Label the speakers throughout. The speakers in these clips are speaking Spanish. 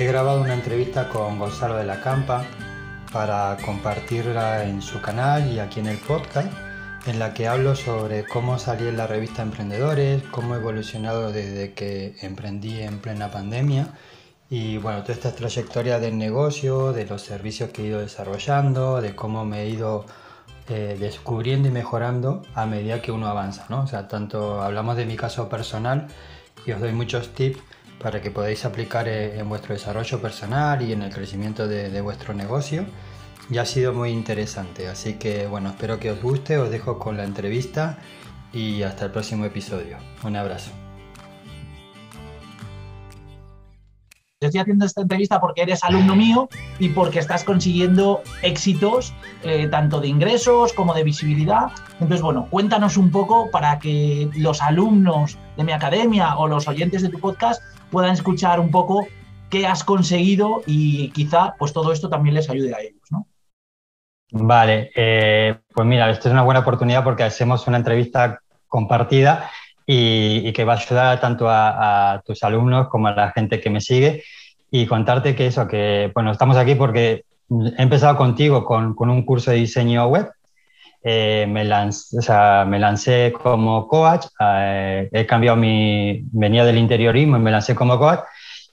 Speaker 1: he grabado una entrevista con Gonzalo de la Campa para compartirla en su canal y aquí en el podcast, en la que hablo sobre cómo salí en la revista Emprendedores, cómo he evolucionado desde que emprendí en plena pandemia y bueno, toda esta trayectoria del negocio, de los servicios que he ido desarrollando, de cómo me he ido eh, descubriendo y mejorando a medida que uno avanza, ¿no? O sea, tanto hablamos de mi caso personal y os doy muchos tips para que podáis aplicar eh, en vuestro desarrollo personal y en el crecimiento de, vuestro negocio. Y ha sido muy interesante, así que bueno, espero que os guste, os dejo con la entrevista y hasta el próximo episodio. Un abrazo.
Speaker 2: estoy haciendo esta entrevista porque eres alumno mío y porque estás consiguiendo éxitos eh, tanto de ingresos como de visibilidad. Entonces, bueno, cuéntanos un poco para que los alumnos de mi academia o los oyentes de tu podcast puedan escuchar un poco qué has conseguido y quizá pues todo esto también les ayude a ellos, ¿no?
Speaker 1: Vale, eh, pues mira, esto es una buena oportunidad porque hacemos una entrevista compartida y, que va a ayudar tanto a, tus alumnos como a la gente que me sigue y contarte que eso, que bueno, estamos aquí porque he empezado contigo con, con un curso de diseño web eh, me, me lancé como coach, eh, he cambiado mi, venía del interiorismo y me lancé como coach,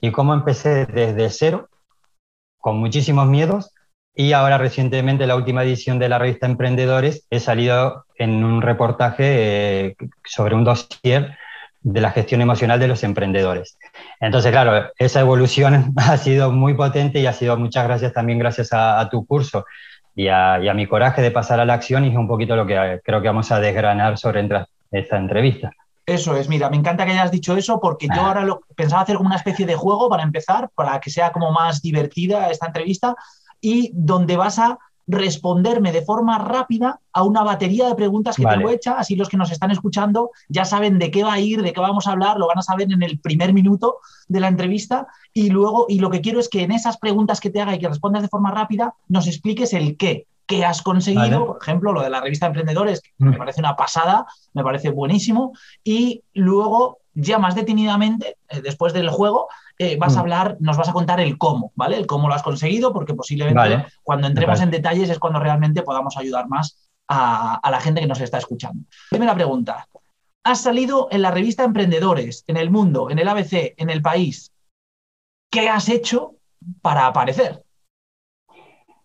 Speaker 1: y cómo empecé desde cero, con muchísimos miedos, y ahora recientemente, la última edición de la revista Emprendedores, he salido en un reportaje eh, sobre un dossier de la gestión emocional de los emprendedores. Entonces, claro, esa evolución ha sido muy potente y ha sido muchas gracias también gracias a tu curso y a, mi coraje de pasar a la acción y es un poquito lo que eh, creo que vamos a desgranar sobre esta entrevista.
Speaker 2: Eso es, mira, me encanta que hayas dicho eso porque yo ah. ahora lo, pensaba hacer como una especie de juego para empezar, para que sea como más divertida esta entrevista y donde vas a responderme de forma rápida a una batería de preguntas que tengo hecha, así los que nos están escuchando ya saben de qué va a ir, de qué vamos a hablar, lo van a saber en el primer minuto de la entrevista. Y luego, y lo que quiero es que en esas preguntas que te haga y que respondas de forma rápida, nos expliques el qué, qué has conseguido, por ejemplo, lo de la revista Emprendedores, que me mm. parece una pasada, me parece buenísimo, y luego ya más detenidamente, eh, después del juego, eh, vas a mm. hablar, nos vas a contar el cómo, ¿vale? El cómo lo has conseguido, porque posiblemente cuando entremos en detalles es cuando realmente podamos ayudar más a, la gente que nos está escuchando. Primera pregunta. Has salido en la revista Emprendedores, en El Mundo, en el ABC, en El País. ¿Qué has hecho para aparecer?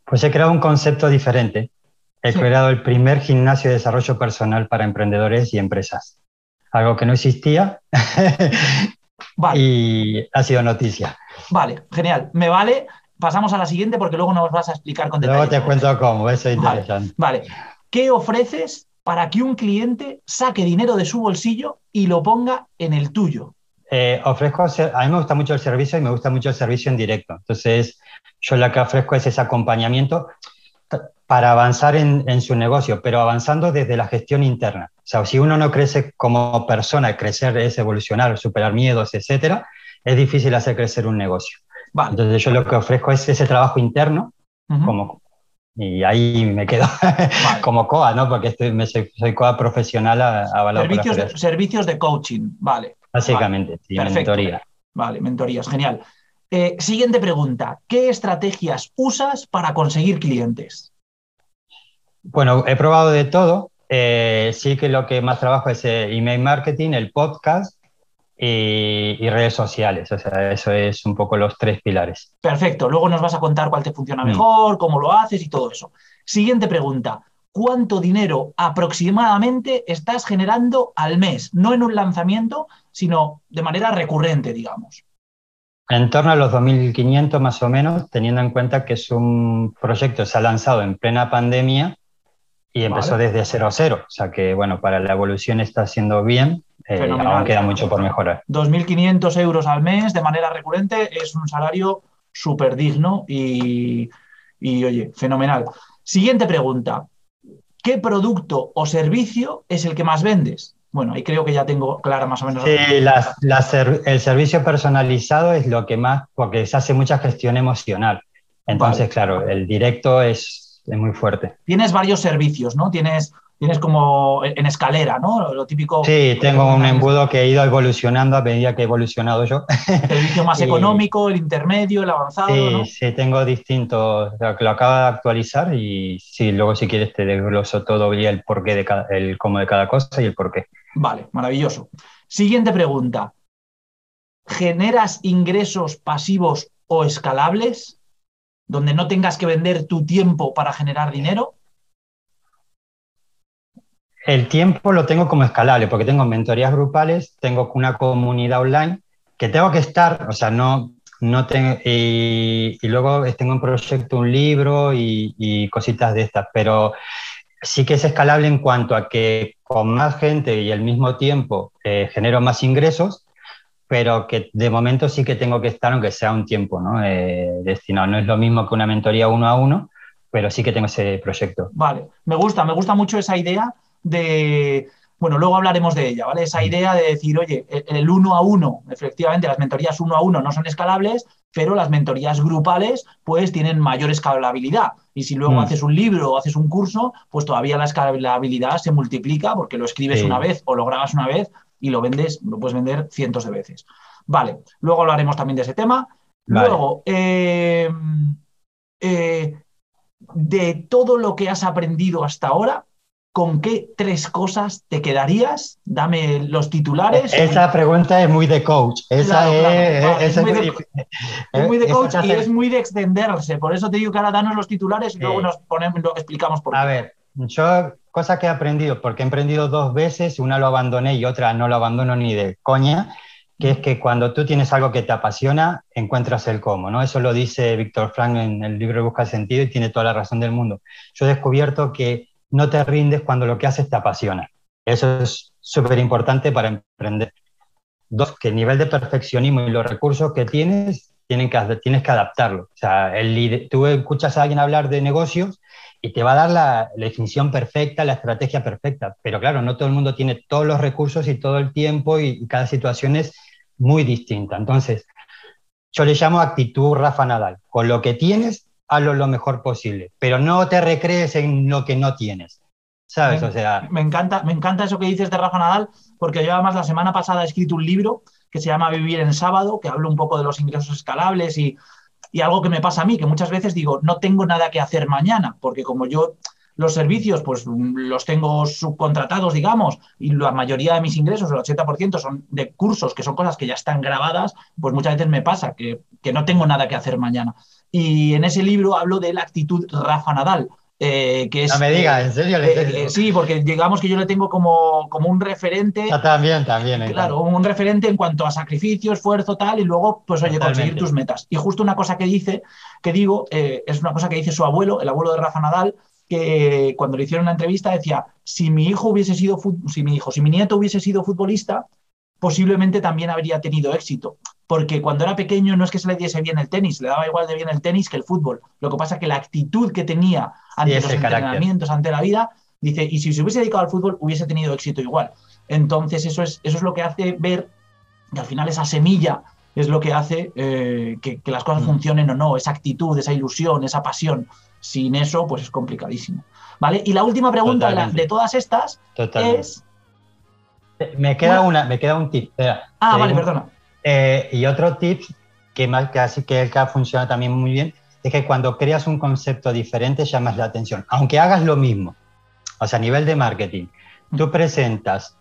Speaker 1: Pues he creado un concepto diferente. He creado el primer gimnasio de desarrollo personal para emprendedores y empresas. Algo que no existía Y ha sido noticia.
Speaker 2: Vale, genial. Me vale. Pasamos a la siguiente porque luego nos vas a explicar con
Speaker 1: detalle. Luego te cuento cómo, eso es
Speaker 2: interesante. Vale. ¿Qué ofreces para que un cliente saque dinero de su bolsillo y lo ponga en el tuyo?
Speaker 1: Eh, ofrezco, a mí me gusta mucho el servicio y me gusta mucho el servicio en directo. Entonces, yo lo que ofrezco es ese acompañamiento para avanzar en, su negocio, pero avanzando desde la gestión interna. O sea, si uno no crece como persona, crecer es evolucionar, superar miedos, etcétera, es difícil hacer crecer un negocio. Entonces yo lo que ofrezco es ese trabajo interno, como, y ahí me quedo como COA, ¿no? Porque estoy, me soy, COA profesional a,
Speaker 2: a servicios, de, servicios de coaching, vale.
Speaker 1: Básicamente, vale. mentoría.
Speaker 2: Vale, mentorías, genial. Eh, siguiente pregunta, ¿qué estrategias usas para conseguir clientes?
Speaker 1: Bueno, he probado de todo. Eh, sí que lo que más trabajo es eh, email marketing, el podcast y, redes sociales. O sea, eso es un poco los tres pilares.
Speaker 2: Perfecto. Luego nos vas a contar cuál te funciona mm. mejor, cómo lo haces y todo eso. Siguiente pregunta. ¿Cuánto dinero aproximadamente estás generando al mes? No en un lanzamiento, sino de manera recurrente, digamos.
Speaker 1: En torno a los 2.500 más o menos, teniendo en cuenta que es un proyecto que se ha lanzado en plena pandemia y empezó desde 0 a 0. O sea que, bueno, para la evolución está haciendo bien. Eh, aún queda mucho por mejorar.
Speaker 2: 2.500 euros al mes de manera recurrente es un salario súper digno y, y, oye, fenomenal. Siguiente pregunta. ¿Qué producto o servicio es el que más vendes? Bueno, ahí creo que ya tengo clara más o menos.
Speaker 1: Sí, el servicio personalizado es lo que más, porque se hace mucha gestión emocional. Entonces, claro, el directo es es muy fuerte.
Speaker 2: Tienes varios servicios, ¿no? Tienes tienes como en escalera, ¿no? Lo típico.
Speaker 1: Sí, tengo un embudo que he ido evolucionando a medida que he evolucionado yo.
Speaker 2: El servicio más económico, el intermedio, el avanzado. Sí,
Speaker 1: sí, tengo distintos, lo acabo de actualizar y sí, luego si quieres te desgloso todo el porqué de cada, el cómo de cada cosa y el porqué.
Speaker 2: Vale, maravilloso. Siguiente pregunta. ¿Generas ingresos pasivos o escalables? Donde no tengas que vender tu tiempo para generar dinero.
Speaker 1: El tiempo lo tengo como escalable, porque tengo mentorías grupales, tengo una comunidad online que tengo que estar, o sea, no, no tengo, y, luego tengo un proyecto, un libro y, cositas de estas, pero sí que es escalable en cuanto a que con más gente y al mismo tiempo eh, genero más ingresos, pero que de momento sí que tengo que estar, aunque sea un tiempo ¿no? Eh, destinado. No es lo mismo que una mentoría uno a uno, pero sí que tengo ese proyecto.
Speaker 2: Vale, me gusta, me gusta mucho esa idea de, bueno, luego hablaremos de ella, ¿vale? Esa idea de decir, oye, el uno a uno, efectivamente, las mentorías uno a uno no son escalables, pero las mentorías grupales, pues tienen mayor escalabilidad. Y si luego mm. haces un libro o haces un curso, pues todavía la escalabilidad se multiplica porque lo escribes una vez o lo grabas una vez y lo vendes, lo puedes vender cientos de veces. Vale, luego hablaremos también de ese tema. Luego, eh, eh, de todo lo que has aprendido hasta ahora, ¿con qué tres cosas te quedarías? Dame los titulares.
Speaker 1: Esa pregunta es muy de coach. Esa
Speaker 2: es, muy de, coach y es muy de extenderse. Por eso te digo que ahora danos los titulares y luego nos ponemos, explicamos por qué.
Speaker 1: A ver, yo, cosa que he aprendido, porque he emprendido dos veces, una lo abandoné y otra no lo abandono ni de coña, que es que cuando tú tienes algo que te apasiona, encuentras el cómo, ¿no? Eso lo dice Víctor Frank en el libro Busca Sentido y tiene toda la razón del mundo. Yo he descubierto que no te rindes cuando lo que haces te apasiona. Eso es súper importante para emprender. Dos, que el nivel de perfeccionismo y los recursos que tienes, tienen que, tienes que adaptarlo. O sea, el, tú escuchas a alguien hablar de negocios y te va a dar la, definición perfecta, la estrategia perfecta. Pero claro, no todo el mundo tiene todos los recursos y todo el tiempo y, y cada situación es muy distinta. Entonces, yo le llamo actitud Rafa Nadal. Con lo que tienes, hazlo lo mejor posible, pero no te recrees en lo que no tienes. ¿Sabes?
Speaker 2: Me,
Speaker 1: o sea,
Speaker 2: me encanta, me encanta eso que dices de Rafa Nadal, porque yo además la semana pasada he escrito un libro que se llama Vivir en sábado, que habla un poco de los ingresos escalables y, y algo que me pasa a mí, que muchas veces digo, no tengo nada que hacer mañana, porque como yo los servicios, pues los tengo subcontratados, digamos, y la mayoría de mis ingresos, el 80%, son de cursos, que son cosas que ya están grabadas, pues muchas veces me pasa que, que no tengo nada que hacer mañana. Y en ese libro hablo de la actitud Rafa Nadal. Eh, que es,
Speaker 1: no me digas, ¿en serio?
Speaker 2: Eh, sí, porque digamos que yo le tengo como, como un referente.
Speaker 1: También, también.
Speaker 2: Claro, un referente en cuanto a sacrificio, esfuerzo, tal, y luego, pues oye, conseguir tus metas. Y justo una cosa que dice, que digo, eh, es una cosa que dice su abuelo, el abuelo de Rafa Nadal, que cuando le hicieron una entrevista decía, si mi hijo hubiese sido, si mi hijo, si mi nieto hubiese sido futbolista, posiblemente también habría tenido éxito porque cuando era pequeño no es que se le diese bien el tenis, le daba igual de bien el tenis que el fútbol. Lo que pasa es que la actitud que tenía ante los entrenamientos, ante la vida, dice, y si se hubiese dedicado al fútbol hubiese tenido éxito igual. Entonces eso es, eso es lo que hace ver que al final esa semilla es lo que hace eh, que, las cosas mm. funcionen o no, esa actitud, esa ilusión, esa pasión. Sin eso, pues es complicadísimo. ¿Vale? Y la última pregunta de, todas estas es...
Speaker 1: Me queda, una, me queda un tip.
Speaker 2: ah, vale, perdona.
Speaker 1: Eh, y otro tip que, más, que, así que, que funciona también muy bien es que cuando creas un concepto diferente llamas la atención, aunque hagas lo mismo. O sea, a nivel de marketing, tú presentas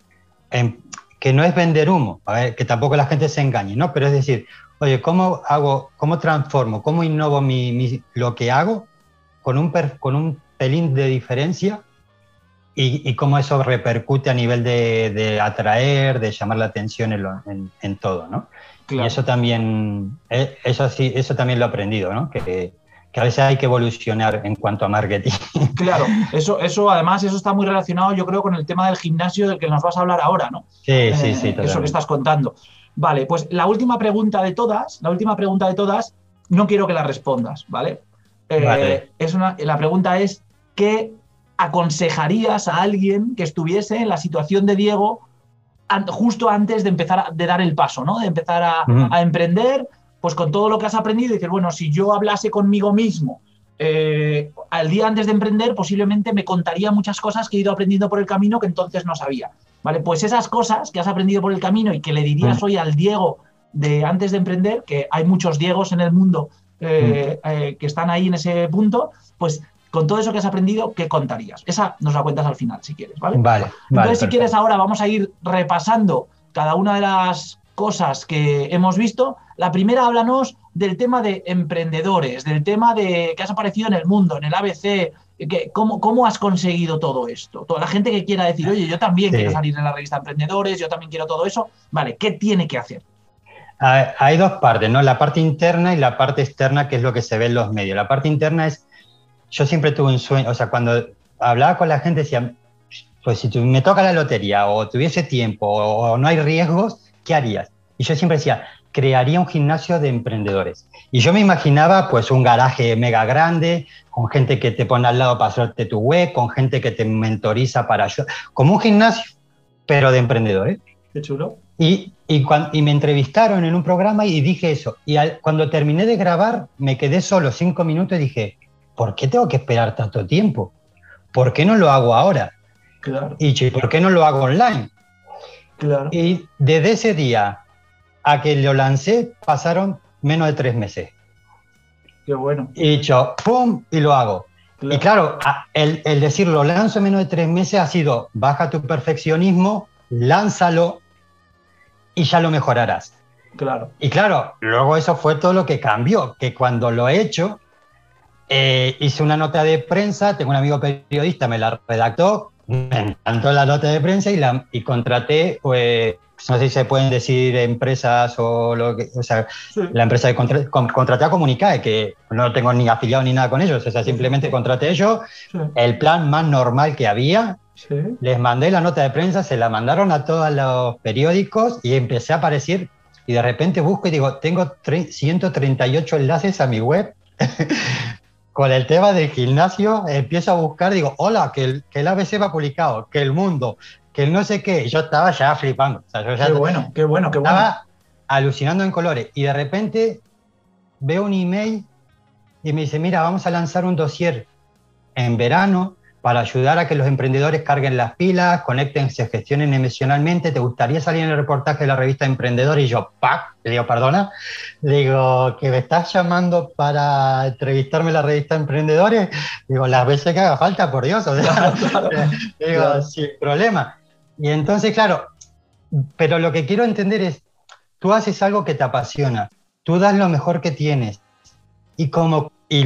Speaker 1: que no es vender humo, a ver, que tampoco la gente se engañe, ¿no? Pero es decir, oye, ¿cómo hago, cómo transformo, cómo innovo mi, lo que hago con un, con un pelín de diferencia y, cómo eso repercute a nivel de, atraer, de llamar la atención en, todo, ¿no? Y eso también, eh, eso sí, eso también lo he aprendido, ¿no? Que, que, a veces hay que evolucionar en cuanto a marketing.
Speaker 2: Claro, eso, eso además, eso está muy relacionado, yo creo, con el tema del gimnasio del que nos vas a hablar ahora, ¿no?
Speaker 1: Sí, sí, sí.
Speaker 2: Eh, eso que estás contando. Vale, pues la última pregunta de todas, la última pregunta de todas, no quiero que la respondas, ¿vale? Eh, vale. Es una, la pregunta es, ¿qué aconsejarías a alguien que estuviese en la situación de Diego justo antes de empezar a de dar el paso, ¿no? De empezar a, emprender, pues con todo lo que has aprendido y decir, bueno, si yo hablase conmigo mismo eh, al día antes de emprender posiblemente me contaría muchas cosas que he ido aprendiendo por el camino que entonces no sabía. ¿Vale? Pues esas cosas que has aprendido por el camino y que le dirías hoy al Diego de antes de emprender, que hay muchos Diegos en el mundo eh, eh, que están ahí en ese punto, pues con todo eso que has aprendido, ¿qué contarías? Esa nos la cuentas al final, si quieres, ¿vale?
Speaker 1: Vale.
Speaker 2: Entonces, si quieres, ahora vamos a ir repasando cada una de las cosas que hemos visto. La primera, háblanos del tema de emprendedores, del tema de que has aparecido en el mundo, en el ABC, que, ¿cómo, ¿cómo, has conseguido todo esto? Toda la gente que quiera decir, oye, yo también quiero salir en la revista Emprendedores, yo también quiero todo eso, vale, ¿qué tiene que hacer?
Speaker 1: Hay dos partes, ¿no? La parte interna y la parte externa, que es lo que se ve en los medios. La parte interna es, yo siempre tuve un sueño, o sea, cuando hablaba con la gente decía, pues si me toca la lotería o tuviese tiempo o no hay riesgos, ¿qué harías? Y yo siempre decía, crearía un gimnasio de emprendedores. Y yo me imaginaba pues un garaje mega grande, con gente que te pone al lado para hacerte tu web, con gente que te mentoriza para ayudar, como un gimnasio, pero de emprendedores.
Speaker 2: Qué chulo.
Speaker 1: Y, y, y me entrevistaron en un programa y dije eso. Y cuando terminé de grabar, me quedé solo cinco minutos y dije, ¿por qué tengo que esperar tanto tiempo? ¿Por qué no lo hago ahora?
Speaker 2: Claro.
Speaker 1: Y ¿por qué no lo hago online?
Speaker 2: Claro.
Speaker 1: Y desde ese día a que lo lancé pasaron menos de tres meses.
Speaker 2: Qué bueno.
Speaker 1: Y yo, ¡pum! y lo hago. Y claro, el, el decir lo lanzo en menos de tres meses ha sido, baja tu perfeccionismo, lánzalo y ya lo mejorarás.
Speaker 2: Claro.
Speaker 1: Y claro, luego eso fue todo lo que cambió, que cuando lo he hecho, eh, hice una nota de prensa, tengo un amigo periodista, me la redactó, me encantó la nota de prensa y, la, y contraté pues, no sé si se pueden decir empresas o lo que, o sea, la empresa de contra, contraté a Comunicae, que no tengo ni afiliado ni nada con ellos, o sea, simplemente contraté ellos, el plan más normal que había, les mandé la nota de prensa, se la mandaron a todos los periódicos y empecé a aparecer y de repente busco y digo, tengo 138 enlaces a mi web. con el tema del gimnasio, empiezo a buscar, digo, hola, que el, que el ABC va publicado, que el mundo, que no sé qué, yo estaba ya flipando.
Speaker 2: qué bueno, qué bueno, qué bueno.
Speaker 1: Estaba alucinando en colores y de repente veo un email y me dice, mira, vamos a lanzar un dossier en verano para ayudar a que los emprendedores carguen las pilas, conecten, se gestionen emocionalmente. ¿Te gustaría salir en el reportaje de la revista Emprendedor? Y yo, ¡pac! Le digo, perdona. Le digo, ¿que me estás llamando para entrevistarme en la revista Emprendedores? Digo, las veces que haga falta, por Dios. digo, sin problema. Y entonces, claro, pero lo que quiero entender es, tú haces algo que te apasiona, tú das lo mejor que tienes y como y,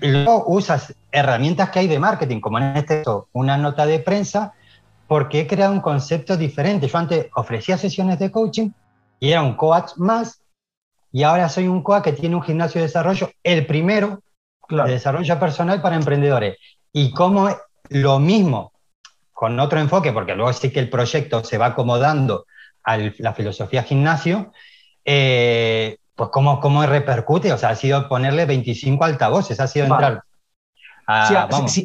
Speaker 1: luego usas herramientas que hay de marketing, como en este caso una nota de prensa, porque he creado un concepto diferente. Yo antes ofrecía sesiones de coaching y era un coach más, y ahora soy un coach que tiene un gimnasio de desarrollo, el primero de desarrollo personal para emprendedores. Y como lo mismo con otro enfoque, porque luego sí que el proyecto se va acomodando a la filosofía gimnasio, eh, pues cómo, cómo repercute, o sea, ha sido ponerle 25 altavoces, ha sido entrar.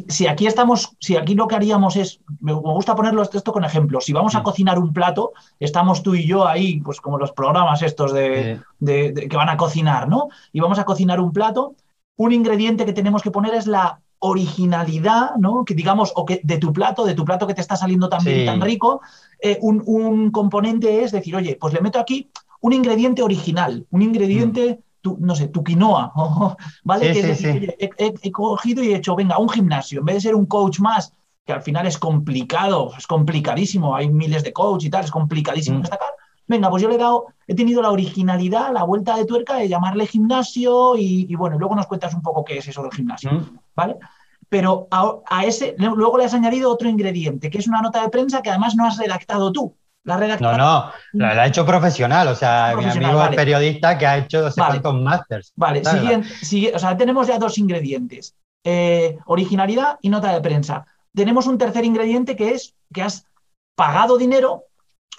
Speaker 2: si, aquí estamos, si aquí lo que haríamos es, me gusta ponerlo esto con ejemplos, si vamos a mm. cocinar un plato, estamos tú y yo ahí, pues como los programas estos de, que van a cocinar, ¿no? Y vamos a cocinar un plato, un ingrediente que tenemos que poner es la originalidad, ¿no? Que digamos, o que de tu plato, de tu plato que te está saliendo tan bien y tan rico, eh, un, componente es decir, oye, pues le meto aquí un ingrediente original, un ingrediente, mm. no sé, tu quinoa, ¿vale? he, cogido y he hecho, venga, un gimnasio, en vez de ser un coach más, que al final es complicado, es complicadísimo, hay miles de coach y tal, es complicadísimo mm. destacar. Venga, pues yo le he dado, he tenido la originalidad, la vuelta de tuerca de llamarle gimnasio y, bueno, luego nos cuentas un poco qué es eso del gimnasio, mm. ¿vale? Pero a, ese, luego le has añadido otro ingrediente, que es una nota de prensa que además no has redactado tú. La
Speaker 1: no, no, la, ha hecho profesional, o sea, mi amigo es periodista que ha hecho dos vale. másters.
Speaker 2: Vale, siguiente, o sea, tenemos ya dos ingredientes, eh, originalidad y nota de prensa. Tenemos un tercer ingrediente que es que has pagado dinero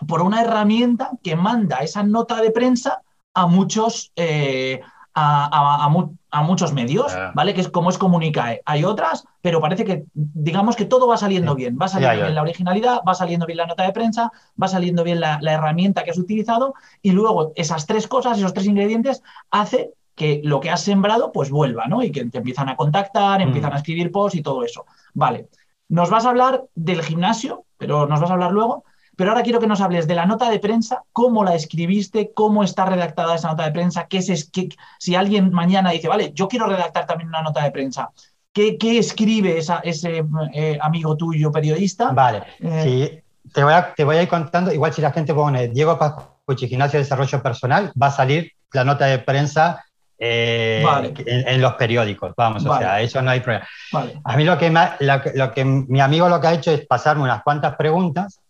Speaker 2: por una herramienta que manda esa nota de prensa a muchos, eh, a, muchos medios, ah. ¿vale? Que es como es Comunicae. Hay otras, pero parece que, digamos que todo va saliendo bien. Va saliendo bien la originalidad, va saliendo bien la nota de prensa, va saliendo bien la, herramienta que has utilizado y luego esas tres cosas, esos tres ingredientes, hace que lo que has sembrado pues vuelva, ¿no? Y que te empiezan a contactar, empiezan
Speaker 1: Mm.
Speaker 2: a escribir posts y todo eso. Vale. Nos vas a hablar del gimnasio, pero nos vas a hablar luego. Pero ahora quiero que nos hables de la nota de prensa, cómo la escribiste, cómo está redactada esa nota de prensa, qué es, qué- si alguien mañana dice, vale, yo quiero redactar también una nota de prensa, ¿qué, qué escribe esa- ese eh, amigo tuyo periodista?
Speaker 1: Vale,
Speaker 2: Eh,
Speaker 1: sí, te voy, a, te voy a ir contando, igual si la gente pone Diego Pascucci, Gimnasio de Desarrollo Personal, va a salir la nota de prensa eh,
Speaker 2: Vale.
Speaker 1: en, en los periódicos, vamos,
Speaker 2: Vale.
Speaker 1: o sea, eso no hay problema.
Speaker 2: Vale.
Speaker 1: A mí lo que, ma- lo, lo que mi amigo lo que ha hecho es pasarme unas cuantas preguntas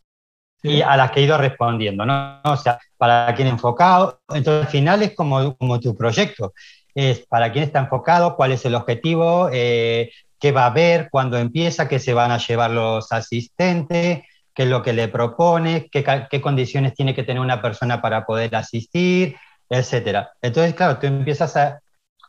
Speaker 1: y a las que he ido respondiendo, ¿no? O sea, para quién enfocado, entonces al final es como, como tu proyecto, es para quién está enfocado, cuál es el objetivo, eh, qué va a haber, cuándo empieza, qué se van a llevar los asistentes, qué es lo que le propone, qué, qué condiciones tiene que tener una persona para poder asistir, etcétera. Entonces, claro, tú empiezas a,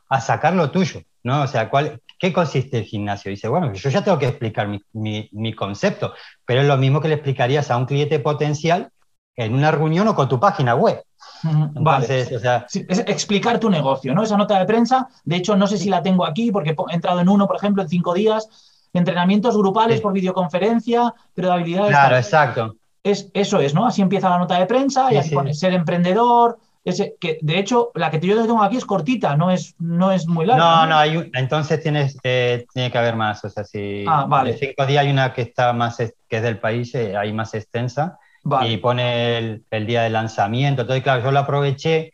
Speaker 1: a sacar lo tuyo, ¿no? O sea, ¿cuál, ¿qué consiste el gimnasio? Dice, bueno, yo ya tengo que explicar mi, mi- mi concepto, pero es lo mismo que le explicarías a un cliente potencial en una reunión o con tu página web.
Speaker 2: Vale.
Speaker 1: Entonces, o sea,
Speaker 2: Sí, es explicar tu negocio, ¿no? Esa nota de prensa, de hecho, no sé si la tengo aquí porque he entrado en uno, por ejemplo, en cinco días, entrenamientos grupales
Speaker 1: Sí.
Speaker 2: por videoconferencia, pero de habilidades.
Speaker 1: claro, exacto.
Speaker 2: Es, eso es, ¿no? Así empieza la nota de prensa y
Speaker 1: Sí,
Speaker 2: aquí
Speaker 1: sí.
Speaker 2: pone ser emprendedor. Ese, que de hecho, la que yo tengo aquí es cortita, no es, no es muy larga.
Speaker 1: No, no, hay un- entonces tienes, eh, tiene que haber más. O sea, si
Speaker 2: Ah, vale.
Speaker 1: de cinco días hay una que está más, es- que es del país, eh, hay más extensa.
Speaker 2: Vale.
Speaker 1: y pone el, el día de lanzamiento. Entonces, claro, yo lo aproveché.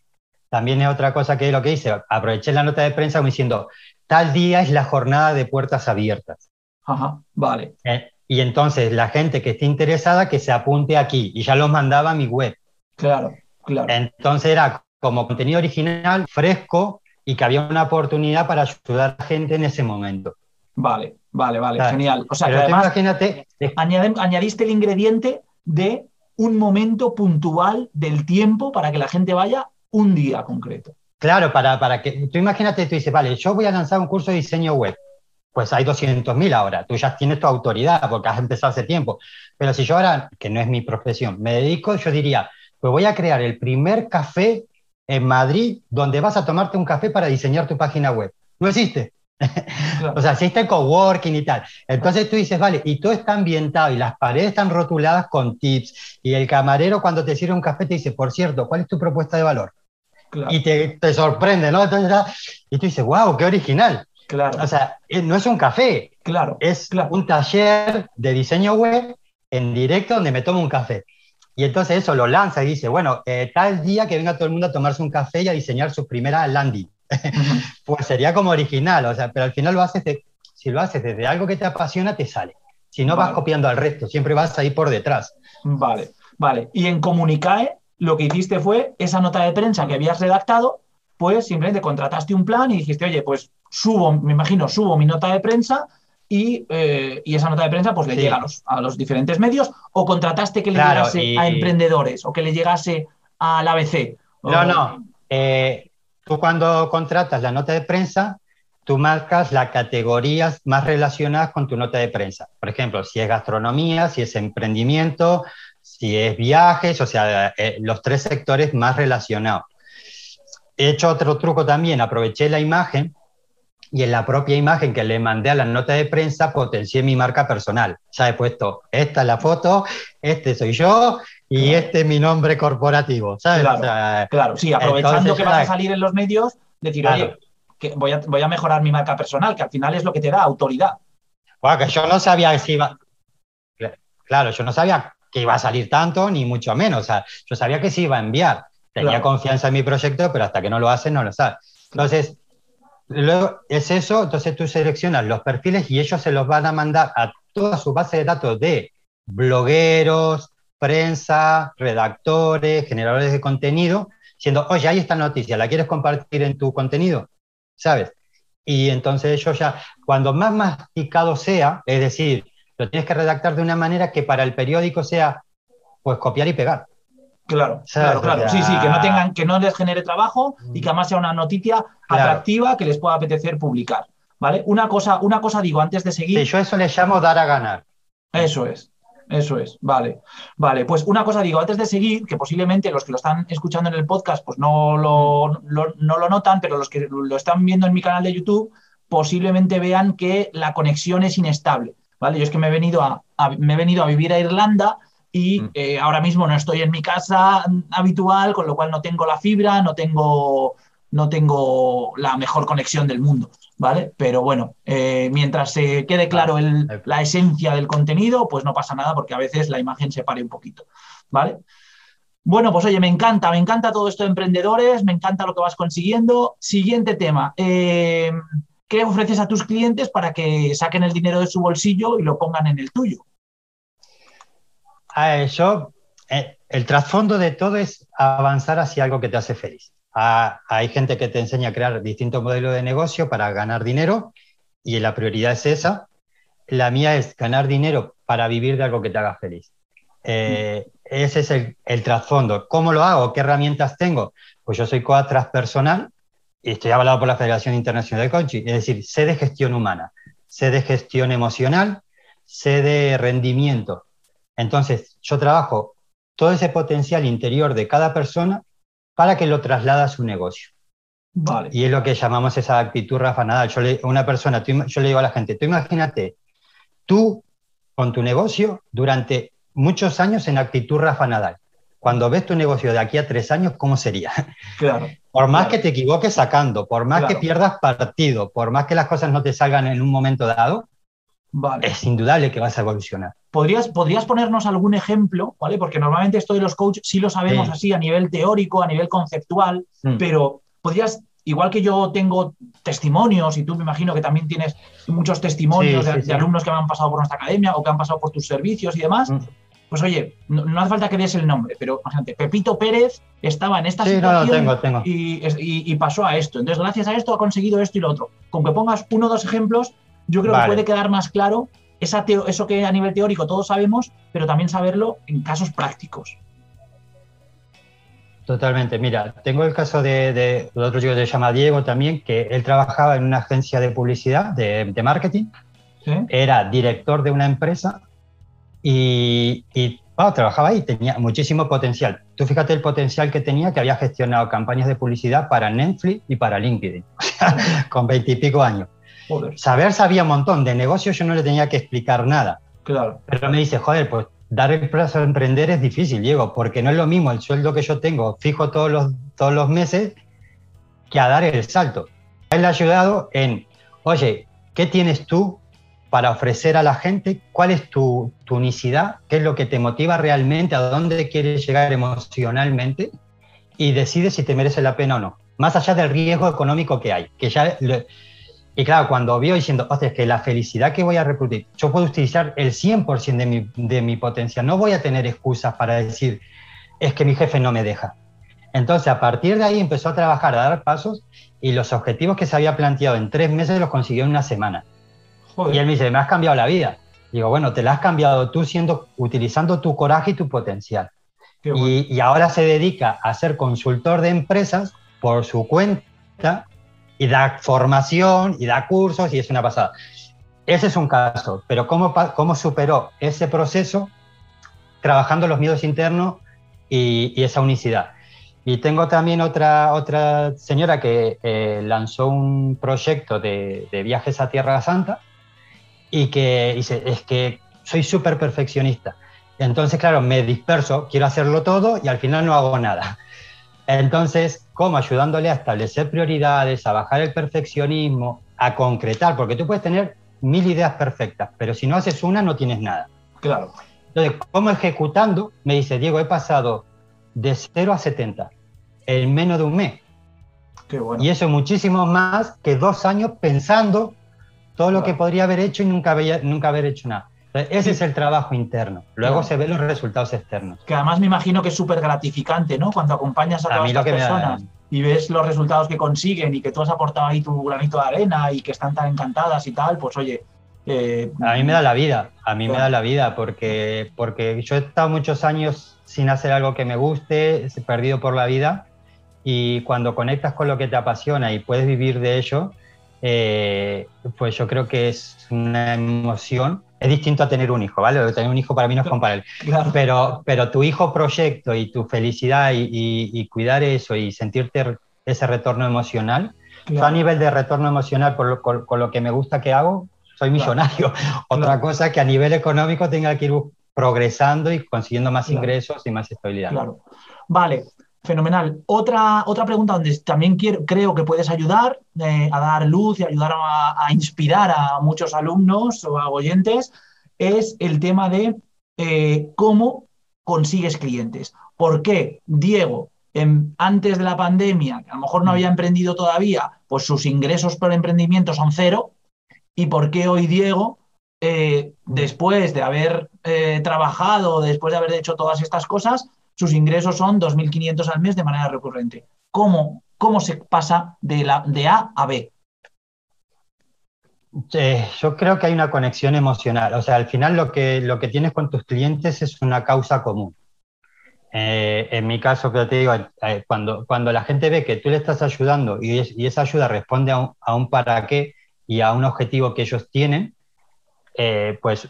Speaker 1: También es otra cosa que lo que hice, aproveché la nota de prensa como diciendo, tal día es la jornada de puertas abiertas.
Speaker 2: Ajá, vale.
Speaker 1: Eh, y entonces la gente que esté interesada que se apunte aquí y ya los mandaba a mi web.
Speaker 2: Claro, claro.
Speaker 1: Entonces era como contenido original, fresco y que había una oportunidad para ayudar a la gente en ese momento.
Speaker 2: Vale, vale, vale.
Speaker 1: Claro.
Speaker 2: Genial. O sea,
Speaker 1: Pero
Speaker 2: que además
Speaker 1: imagínate,
Speaker 2: añade- añadiste el ingrediente de un momento puntual del tiempo para que la gente vaya un día concreto.
Speaker 1: Claro, para, para que tú imagínate, tú dices, vale, yo voy a lanzar un curso de diseño web. Pues hay 200.000 ahora, tú ya tienes tu autoridad porque has empezado hace tiempo. Pero si yo ahora, que no es mi profesión, me dedico, yo diría, pues voy a crear el primer café en Madrid donde vas a tomarte un café para diseñar tu página web. No existe.
Speaker 2: Claro.
Speaker 1: O sea, existe coworking y tal. Entonces tú dices, vale, y todo está ambientado y las paredes están rotuladas con tips y el camarero cuando te sirve un café te dice, por cierto, ¿cuál es tu propuesta de valor?
Speaker 2: Claro,
Speaker 1: y te, te sorprende, ¿no? Entonces, y tú dices, wow, qué original.
Speaker 2: claro,
Speaker 1: O sea, eh, no es un café,
Speaker 2: claro.
Speaker 1: es
Speaker 2: claro.
Speaker 1: un taller de diseño web en directo donde me tomo un café. Y entonces eso lo lanza y dice, bueno, eh, tal día que venga todo el mundo a tomarse un café y a diseñar su primera landing. Pues sería como original, o sea, pero al final lo haces, de- si lo haces desde algo que te apasiona, te sale. Si no, vas copiando al resto, siempre vas ahí por detrás.
Speaker 2: Vale, vale. Y en Comunicae lo que hiciste fue esa nota de prensa que habías redactado, pues simplemente contrataste un plan y dijiste, oye, pues subo, me imagino, subo mi nota de prensa y, eh, y esa nota de prensa pues le
Speaker 1: Sí.
Speaker 2: llega a los, a los diferentes medios o contrataste que le
Speaker 1: Claro,
Speaker 2: llegase
Speaker 1: y-
Speaker 2: a emprendedores o que le llegase al ABC. O-
Speaker 1: No, no. eh, tú cuando contratas la nota de prensa, tú marcas las categorías más relacionadas con tu nota de prensa. Por ejemplo, si es gastronomía, si es emprendimiento, si es viajes, o sea, eh, los tres sectores más relacionados. He hecho otro truco también, aproveché la imagen y en la propia imagen que le mandé a la nota de prensa potencié mi marca personal. Ya he puesto, esta es la foto, este soy yo y
Speaker 2: Claro.
Speaker 1: este es mi nombre corporativo. ¿sabes?
Speaker 2: Claro.
Speaker 1: O sea,
Speaker 2: Claro, sí, aprovechando
Speaker 1: Entonces,
Speaker 2: que vas a salir en los medios, decir,
Speaker 1: Claro.
Speaker 2: oye, que voy, a, voy a mejorar mi marca personal, que al final es lo que te da autoridad.
Speaker 1: Bueno, que yo no sabía si iba. Claro, yo no sabía que iba a salir tanto, ni mucho menos. O sea, yo sabía que se iba a enviar. Tenía
Speaker 2: Claro.
Speaker 1: confianza en mi proyecto, pero hasta que no lo hacen, no lo sabes. Entonces, luego es eso. Entonces tú seleccionas los perfiles y ellos se los van a mandar a toda su base de datos de blogueros, prensa, redactores, generadores de contenido, diciendo, oye, hay esta noticia, ¿la quieres compartir en tu contenido? ¿Sabes? Y entonces ellos ya, cuando más masticado sea, es decir, lo tienes que redactar de una manera que para el periódico sea, pues copiar y pegar.
Speaker 2: Claro, claro, claro. Sí, sí, que no tengan, que no les genere trabajo y que además sea una noticia
Speaker 1: Claro.
Speaker 2: atractiva que les pueda apetecer publicar. ¿Vale? Una cosa, una cosa digo antes de seguir.
Speaker 1: Sí, yo eso le llamo dar a ganar.
Speaker 2: Eso es. Eso es, vale. Vale, pues una cosa digo, antes de seguir, que posiblemente los que lo están escuchando en el podcast pues no lo, no lo notan, pero los que lo están viendo en mi canal de YouTube posiblemente vean que la conexión es inestable. ¿vale? Yo es que me he venido a, me he venido a vivir a Irlanda y mm. eh, ahora mismo no estoy en mi casa habitual, con lo cual no tengo la fibra, no tengo, no tengo la mejor conexión del mundo. ¿vale? Pero bueno, eh, mientras se quede claro la esencia del contenido, pues no pasa nada porque a veces la imagen se pare un poquito, ¿vale? Bueno, pues oye, me encanta, me encanta todo esto de emprendedores, me encanta lo que vas consiguiendo. Siguiente tema. Eh, ¿Qué ofreces a tus clientes para que saquen el dinero de su bolsillo y lo pongan en el tuyo?
Speaker 1: Eso, eh, el trasfondo de todo es avanzar hacia algo que te hace feliz hay gente que te enseña a crear distintos modelos de negocio para ganar dinero y la prioridad es esa. La mía es ganar dinero para vivir de algo que te haga feliz. Eh, ese es el, trasfondo. ¿Cómo lo hago? ¿Qué herramientas tengo? Pues yo soy coach transpersonal y estoy avalado por la Federación Internacional de Coaching, es decir, sé de gestión humana, sé de gestión emocional, sé de rendimiento. Entonces, yo trabajo todo ese potencial interior de cada persona para que lo traslada a su negocio. Vale. Y es lo que llamamos esa actitud rafanada. Yo le, una persona, yo le digo a la gente, tú imagínate, tú con tu negocio durante muchos años en actitud rafanada. Cuando ves tu negocio de aquí a tres años, ¿cómo sería? Claro. Por más que te equivoques sacando, por más que pierdas partido, por más que las cosas no te salgan en un momento dado, es indudable que vas a evolucionar.
Speaker 2: ¿Podrías, ¿Podrías ponernos algún ejemplo? ¿vale? Porque normalmente esto de los coaches sí lo sabemos así a nivel teórico, a nivel conceptual, mm. pero podrías, igual que yo tengo testimonios, y tú me imagino que también tienes muchos testimonios de, alumnos que han pasado por nuestra academia o que han pasado por tus servicios y demás, mm. pues oye, no, hace falta que des el nombre, pero imagínate, Pepito Pérez estaba en esta situación Y, pasó a esto. Entonces, gracias a esto ha conseguido esto y lo otro. Con que pongas uno o dos ejemplos, yo creo que puede quedar más claro eso que a nivel teórico todos sabemos, pero también saberlo en casos prácticos.
Speaker 1: Totalmente. Mira, tengo el caso de, otro chico que se llama Diego también, que él trabajaba en una agencia de publicidad, de, marketing, era director de una empresa y, trabajaba ahí, tenía muchísimo potencial. Tú fíjate el potencial que tenía, que había gestionado campañas de publicidad para Netflix y para LinkedIn, con veintipico años. Saber sabía un montón. De negocio yo no le tenía que explicar nada. Claro. Pero me dice, joder, pues dar el plazo a emprender es difícil, Diego, porque no es lo mismo el sueldo que yo tengo fijo todos los, todos los meses que a dar el salto. Él ha ayudado en, oye, ¿qué tienes tú para ofrecer a la gente? ¿Cuál es tu, tu unicidad? ¿Qué es lo que te motiva realmente? ¿A dónde quieres llegar emocionalmente? Y decide si te merece la pena o no. Más allá del riesgo económico que hay, que ya y claro, cuando vio diciendo, es que la felicidad que voy a reproducir, yo puedo utilizar el 100% de mi, de mi potencial, no voy a tener excusas para decir, es que mi jefe no me deja. Entonces, a partir de ahí empezó a trabajar, a dar pasos y los objetivos que se había planteado en tres meses los consiguió en una semana. Y él me dice, me has cambiado la vida. Digo, bueno, te la has cambiado tú siendo, utilizando tu coraje y tu potencial. Y, y ahora se dedica a ser consultor de empresas por su cuenta y da formación y da cursos y es una pasada. Ese es un caso, pero ¿cómo, cómo superó ese proceso trabajando los miedos internos y, esa unicidad? Y tengo también otra, otra señora que eh, lanzó un proyecto de, de, viajes a Tierra Santa y que dice, es que soy súper perfeccionista. Entonces, claro, me disperso, quiero hacerlo todo y al final no hago nada. Entonces, ¿cómo? Ayudándole a establecer prioridades, a bajar el perfeccionismo, a concretar, porque tú puedes tener mil ideas perfectas, pero si no haces una no tienes nada. Claro. Entonces, ¿cómo ejecutando? Me dice, Diego, he pasado de 0 a 70 en menos de un mes. Qué bueno. Y eso es muchísimo más que dos años pensando todo lo que podría haber hecho y nunca, nunca haber hecho nada. Ese es el trabajo interno. Luego se ven los resultados externos.
Speaker 2: Que además me imagino que es súper gratificante, ¿no? Cuando acompañas a todas estas personas y ves los resultados que consiguen y que tú has aportado ahí tu granito de arena y que están tan encantadas y tal, pues oye.
Speaker 1: Eh, a mí me da la vida, a mí me da la vida porque, porque yo he estado muchos años sin hacer algo que me guste, he perdido por la vida y cuando conectas con lo que te apasiona y puedes vivir de ello, eh, pues yo creo que es una emoción es distinto a tener un hijo, ¿vale? Tener un hijo para mí no es comparable. Pero, pero tu hijo proyecto y tu felicidad y, cuidar eso y sentirte ese retorno emocional, yo a nivel de retorno emocional, por lo, con, lo que me gusta que hago, soy millonario. Otra cosa es que a nivel económico tenga que ir progresando y consiguiendo más ingresos y más estabilidad.
Speaker 2: Claro. Vale, Fenomenal. Otra, otra pregunta donde también quiero, creo que puedes ayudar eh, a dar luz y ayudar a, inspirar a muchos alumnos o a oyentes es el tema de eh, cómo consigues clientes. ¿Por qué Diego, antes de la pandemia, que a lo mejor no había emprendido todavía, pues sus ingresos por emprendimiento son cero? ¿Y por qué hoy Diego, eh, después de haber trabajado, después de haber hecho todas estas cosas, sus ingresos son 2.500 al mes de manera recurrente. ¿Cómo, cómo se pasa de, la, de A a B?
Speaker 1: yo creo que hay una conexión emocional. O sea, al final lo que, lo que tienes con tus clientes es una causa común. Eh, en mi caso, te digo, eh, cuando, cuando la gente ve que tú le estás ayudando y, esa ayuda responde a un, para qué y a un objetivo que ellos tienen, eh, pues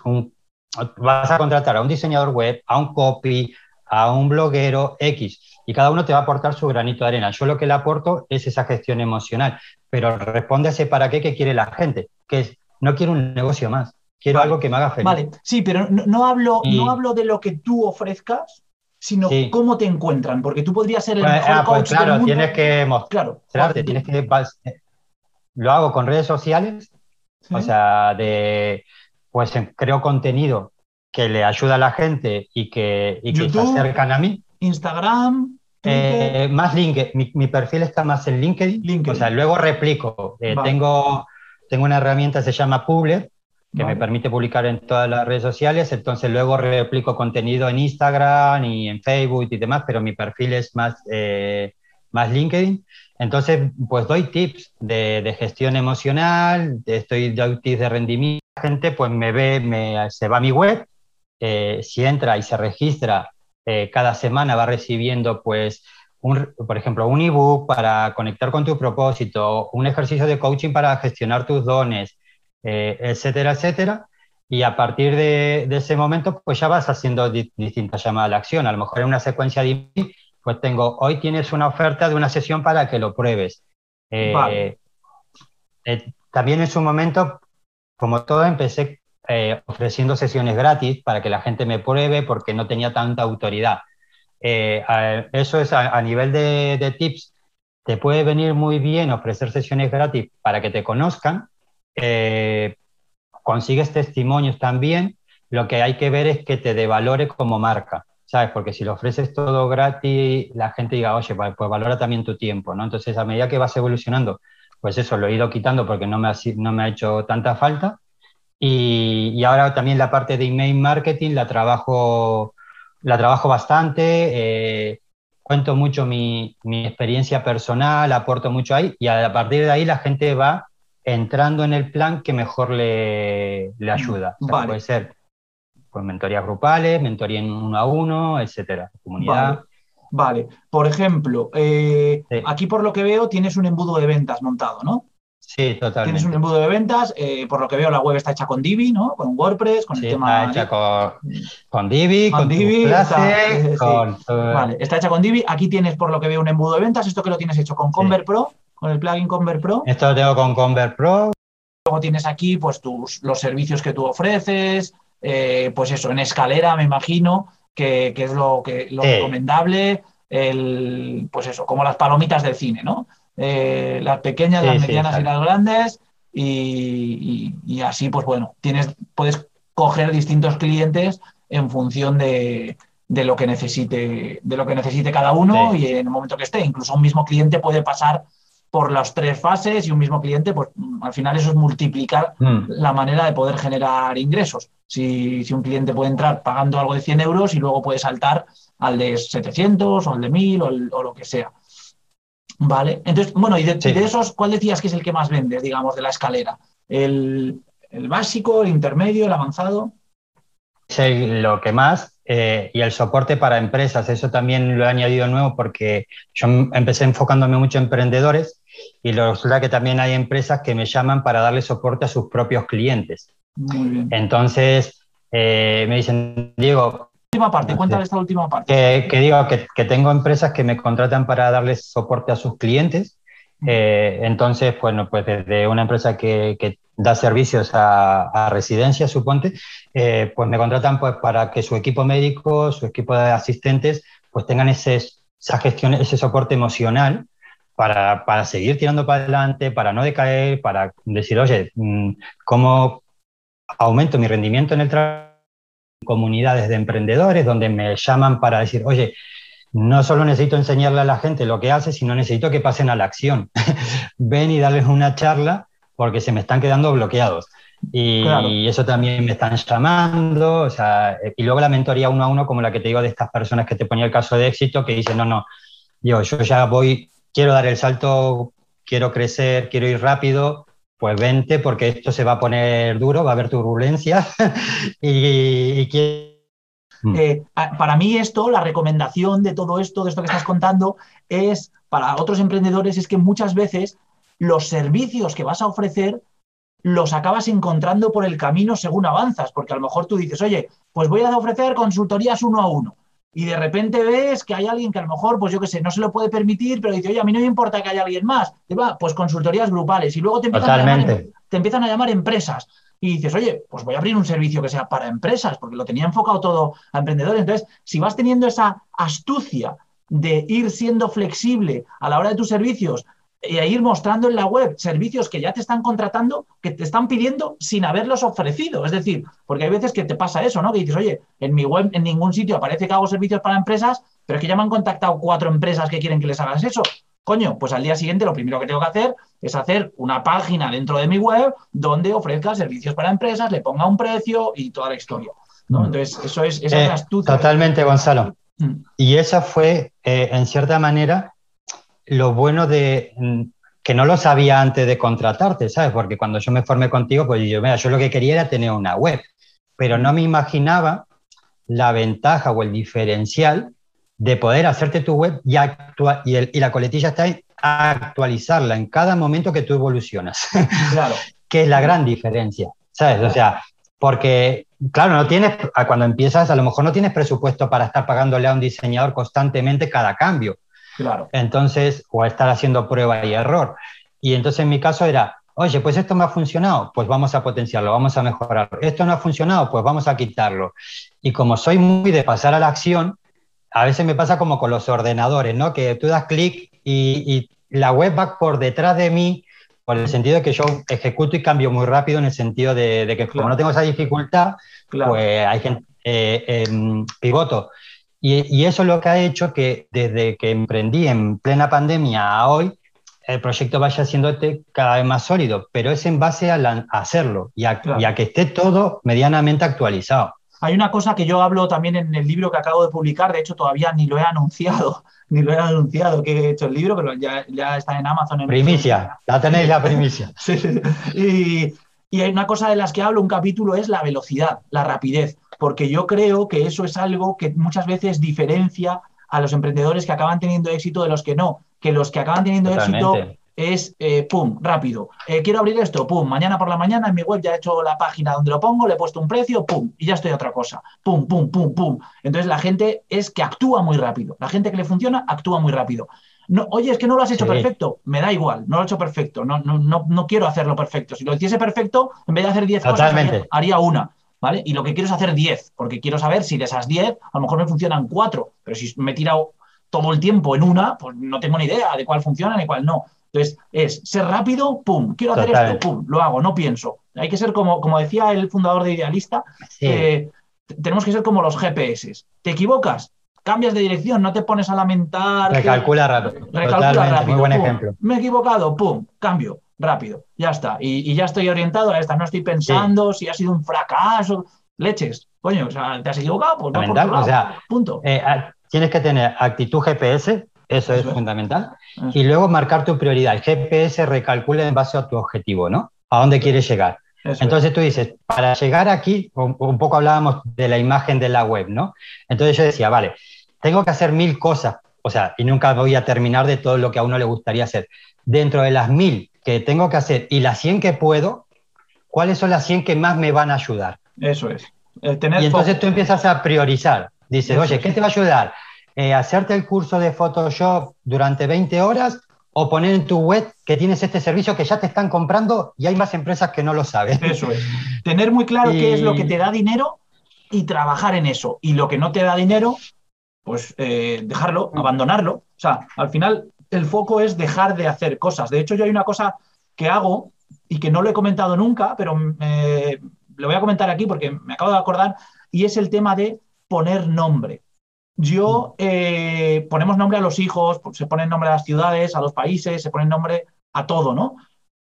Speaker 1: vas a contratar a un diseñador web, a un copy, a un bloguero X y cada uno te va a aportar su granito de arena. Yo lo que le aporto es esa gestión emocional, pero responde a ese para qué que quiere la gente, que es, no quiero un negocio más, quiero algo que me haga feliz.
Speaker 2: Vale, sí, pero no, hablo, no hablo de lo que tú ofrezcas, sino cómo te encuentran, porque tú podrías ser el pues, mejor ah, pues
Speaker 1: claro, tienes que mostrarte, tienes que... Lo hago con redes sociales, o sea, de, pues creo contenido que le ayuda a la gente y que, y que se acercan a mí.
Speaker 2: Instagram.
Speaker 1: Eh, más LinkedIn. Mi, perfil está más en LinkedIn. O sea, luego replico. Eh, tengo, tengo una herramienta que se llama Public, que me permite publicar en todas las redes sociales. Entonces, luego replico contenido en Instagram y en Facebook y demás, pero mi perfil es más, eh, más LinkedIn. Entonces, pues doy tips de, de gestión emocional, estoy doy tips de rendimiento. La gente pues me ve, me, se va a mi web eh, si entra y se registra eh, cada semana, va recibiendo, pues, un, por ejemplo, un ebook para conectar con tu propósito, un ejercicio de coaching para gestionar tus dones, eh, etcétera, etcétera. Y a partir de, ese momento, pues ya vas haciendo distintas llamadas a la acción. A lo mejor en una secuencia de pues tengo, hoy tienes una oferta de una sesión para que lo pruebes. también en su momento, como todo, empecé eh, ofreciendo sesiones gratis para que la gente me pruebe porque no tenía tanta autoridad. Eh, eso es a, nivel de, tips. Te puede venir muy bien ofrecer sesiones gratis para que te conozcan. Eh, consigues testimonios también. Lo que hay que ver es que te devalore como marca. ¿sabes? Porque si lo ofreces todo gratis, la gente diga, oye, pues valora también tu tiempo, ¿no? Entonces, a medida que vas evolucionando, pues eso lo he ido quitando porque no me ha, no me ha hecho tanta falta y, ahora también la parte de email marketing la trabajo, la trabajo bastante, eh, cuento mucho mi, mi, experiencia personal, aporto mucho ahí y a partir de ahí la gente va entrando en el plan que mejor le, le ayuda. Puede ser pues, mentorías grupales, mentoría en uno a uno, etcétera, comunidad.
Speaker 2: Vale. Por ejemplo, eh, aquí por lo que veo tienes un embudo de ventas montado, ¿no?
Speaker 1: Sí, totalmente.
Speaker 2: Tienes un embudo de ventas, eh, por lo que veo la web está hecha con Divi, ¿no? Con WordPress, con el tema...
Speaker 1: Está hecha con, Divi, con, Divi,
Speaker 2: está, con... Vale, está hecha con Divi. Aquí tienes, por lo que veo, un embudo de ventas. Esto que lo tienes hecho con Convert Pro, con el plugin Convert Pro.
Speaker 1: Esto lo tengo con Convert Pro.
Speaker 2: Luego tienes aquí, pues, tus, los servicios que tú ofreces, eh, pues eso, en escalera, me imagino, que, es lo, que, lo recomendable, el, pues eso, como las palomitas del cine, ¿no? Eh, las pequeñas, las medianas y las grandes, y, así, pues bueno, tienes, puedes coger distintos clientes en función de, lo que necesite, de lo que necesite cada uno y en el momento que esté. Incluso un mismo cliente puede pasar por las tres fases y un mismo cliente, pues al final eso es multiplicar mm. la manera de poder generar ingresos. Si, un cliente puede entrar pagando algo de 100 euros y luego puede saltar al de 700 o al de 1000 o lo que sea. Vale, entonces, bueno, y de, esos, ¿cuál decías que es el que más vendes, digamos, de la escalera? ¿El, básico, el intermedio, el avanzado?
Speaker 1: Es lo que más, eh, y el soporte para empresas, eso también lo he añadido nuevo porque yo empecé enfocándome mucho en emprendedores y resulta que también hay empresas que me llaman para darle soporte a sus propios clientes. Muy bien. Entonces, eh, me dicen, Diego...
Speaker 2: Última parte, cuéntale esta última
Speaker 1: parte. Que, digo que, tengo empresas que me contratan para darles soporte a sus clientes. Eh, entonces, bueno, pues desde una empresa que, da servicios a, residencias, suponte, eh, pues me contratan pues, para que su equipo médico, su equipo de asistentes, pues tengan ese, esa gestión, ese soporte emocional para, para, seguir tirando para adelante, para no decaer, para decir, oye, mm, ¿cómo aumento mi rendimiento en el trabajo? Comunidades de emprendedores donde me llaman para decir, oye, no solo necesito enseñarle a la gente lo que hace, sino necesito que pasen a la acción. Ven y darles una charla porque se me están quedando bloqueados. Y, eso también me están llamando, o sea, y luego la mentoría uno a uno, como la que te digo de estas personas que te ponía el caso de éxito, que dicen, no, no, yo, yo ya voy, quiero dar el salto, quiero crecer, quiero ir rápido, pues vente porque esto se va a poner duro, va a haber turbulencia y,
Speaker 2: mm. eh, para mí esto, la recomendación de todo esto, de esto que estás contando, es para otros emprendedores, es que muchas veces los servicios que vas a ofrecer los acabas encontrando por el camino según avanzas, porque a lo mejor tú dices, oye, pues voy a ofrecer consultorías uno a uno. Y de repente ves que hay alguien que a lo mejor, pues yo qué sé, no se lo puede permitir, pero dice, oye, a mí no me importa que haya alguien más. Y va, pues consultorías grupales. Y luego te empiezan, a llamar, te empiezan a llamar empresas. Y dices, oye, pues voy a abrir un servicio que sea para empresas, porque lo tenía enfocado todo a emprendedores. Entonces, si vas teniendo esa astucia de ir siendo flexible a la hora de tus servicios, y a ir mostrando en la web servicios que ya te están contratando, que te están pidiendo sin haberlos ofrecido. Es decir, porque hay veces que te pasa eso, ¿no? Que dices, oye, en mi web en ningún sitio aparece que hago servicios para empresas, pero es que ya me han contactado cuatro empresas que quieren que les hagas eso. Coño, pues al día siguiente lo primero que tengo que hacer es hacer una página dentro de mi web donde ofrezca servicios para empresas, le ponga un precio y toda la historia. ¿no? Mm. Entonces, eso es, esa
Speaker 1: eh, Totalmente, Gonzalo. Mm. Y esa fue, eh, en cierta manera, lo bueno de mm, que no lo sabía antes de contratarte, ¿sabes? Porque cuando yo me formé contigo, pues yo, mira, yo lo que quería era tener una web, pero no me imaginaba la ventaja o el diferencial de poder hacerte tu web y, y, la coletilla está ahí, actualizarla en cada momento que tú evolucionas. Claro. que es la gran diferencia, ¿sabes? O sea, porque, claro, no tienes, cuando empiezas, a lo mejor no tienes presupuesto para estar pagándole a un diseñador constantemente cada cambio. Claro. Entonces, o estar haciendo prueba y error. Y entonces en mi caso era, oye, pues esto me ha funcionado, pues vamos a potenciarlo, vamos a mejorarlo. Esto no ha funcionado, pues vamos a quitarlo. Y como soy muy de pasar a la acción, a veces me pasa como con los ordenadores, ¿no? Que tú das clic y, la web va por detrás de mí, por el sentido de que yo ejecuto y cambio muy rápido, en el sentido de, que como no tengo esa dificultad, pues hay gente, eh, em, pivoto. Y, eso es lo que ha hecho que desde que emprendí en plena pandemia a hoy, el proyecto vaya siendo cada vez más sólido, pero es en base a, hacerlo y a, que esté todo medianamente actualizado.
Speaker 2: Hay una cosa que yo hablo también en el libro que acabo de publicar, de hecho todavía ni lo he anunciado, ni lo he anunciado que he hecho el libro, pero ya, ya está en Amazon. En
Speaker 1: primicia, ya tenéis la primicia.
Speaker 2: Y, y hay una cosa de las que hablo, un capítulo es la velocidad, la rapidez porque yo creo que eso es algo que muchas veces diferencia a los emprendedores que acaban teniendo éxito de los que no, que los que acaban teniendo éxito es, eh, pum, rápido. Eh, quiero abrir esto, pum, mañana por la mañana en mi web ya he hecho la página donde lo pongo, le he puesto un precio, pum, y ya estoy a otra cosa. Pum, pum, pum, pum. Entonces la gente es que actúa muy rápido. La gente que le funciona actúa muy rápido. No, oye, es que no lo has hecho perfecto. Me da igual, no lo he hecho perfecto. No, no, no, no quiero hacerlo perfecto. Si lo hiciese perfecto, en vez de hacer 10 cosas, haría una. ¿Vale? Y lo que quiero es hacer 10, porque quiero saber si de esas 10 a lo mejor me funcionan 4, pero si me he tirado todo el tiempo en una, pues no tengo ni idea de cuál funciona ni cuál no. Entonces, es ser rápido, pum, quiero hacer esto, pum, lo hago, no pienso. Hay que ser como, como decía el fundador de Idealista, tenemos que ser como los GPS. ¿Te equivocas? Cambias de dirección, no te pones a lamentar.
Speaker 1: Recalcula rápido. Recalcula rápido. Muy buen ejemplo.
Speaker 2: Me he equivocado, pum, cambio rápido, ya está. Y, ya estoy orientado a esta, no estoy pensando si ha sido un fracaso, leches. Coño, o sea, ¿te has equivocado? Pues
Speaker 1: o sea, punto. Eh, tienes que tener actitud GPS, eso, es, fundamental, y luego marcar tu prioridad. El GPS recalcula en base a tu objetivo, ¿no? A dónde quieres llegar. Entonces tú dices, para llegar aquí, un, un, poco hablábamos de la imagen de la web, ¿no? Entonces yo decía, vale, tengo que hacer mil cosas, o sea, y nunca voy a terminar de todo lo que a uno le gustaría hacer. Dentro de las mil que tengo que hacer y las 100 que puedo, cuáles son las 100 que más me van a ayudar.
Speaker 2: Eso es.
Speaker 1: y entonces tú empiezas a priorizar. Dices, oye, ¿qué te va a ayudar? Eh, ¿Hacerte el curso de Photoshop durante 20 horas o poner en tu web que tienes este servicio que ya te están comprando y hay más empresas que no lo saben?
Speaker 2: Eso es. Tener muy claro qué es lo que te da dinero y trabajar en eso. Y lo que no te da dinero, pues eh, dejarlo, mm. abandonarlo. O sea, al final el foco es dejar de hacer cosas. De hecho, yo hay una cosa que hago y que no lo he comentado nunca, pero lo voy a comentar aquí porque me acabo de acordar, y es el tema de poner nombre. Yo mm. eh, ponemos nombre a los hijos, se pone nombre a las ciudades, a los países, se pone nombre a todo, ¿no?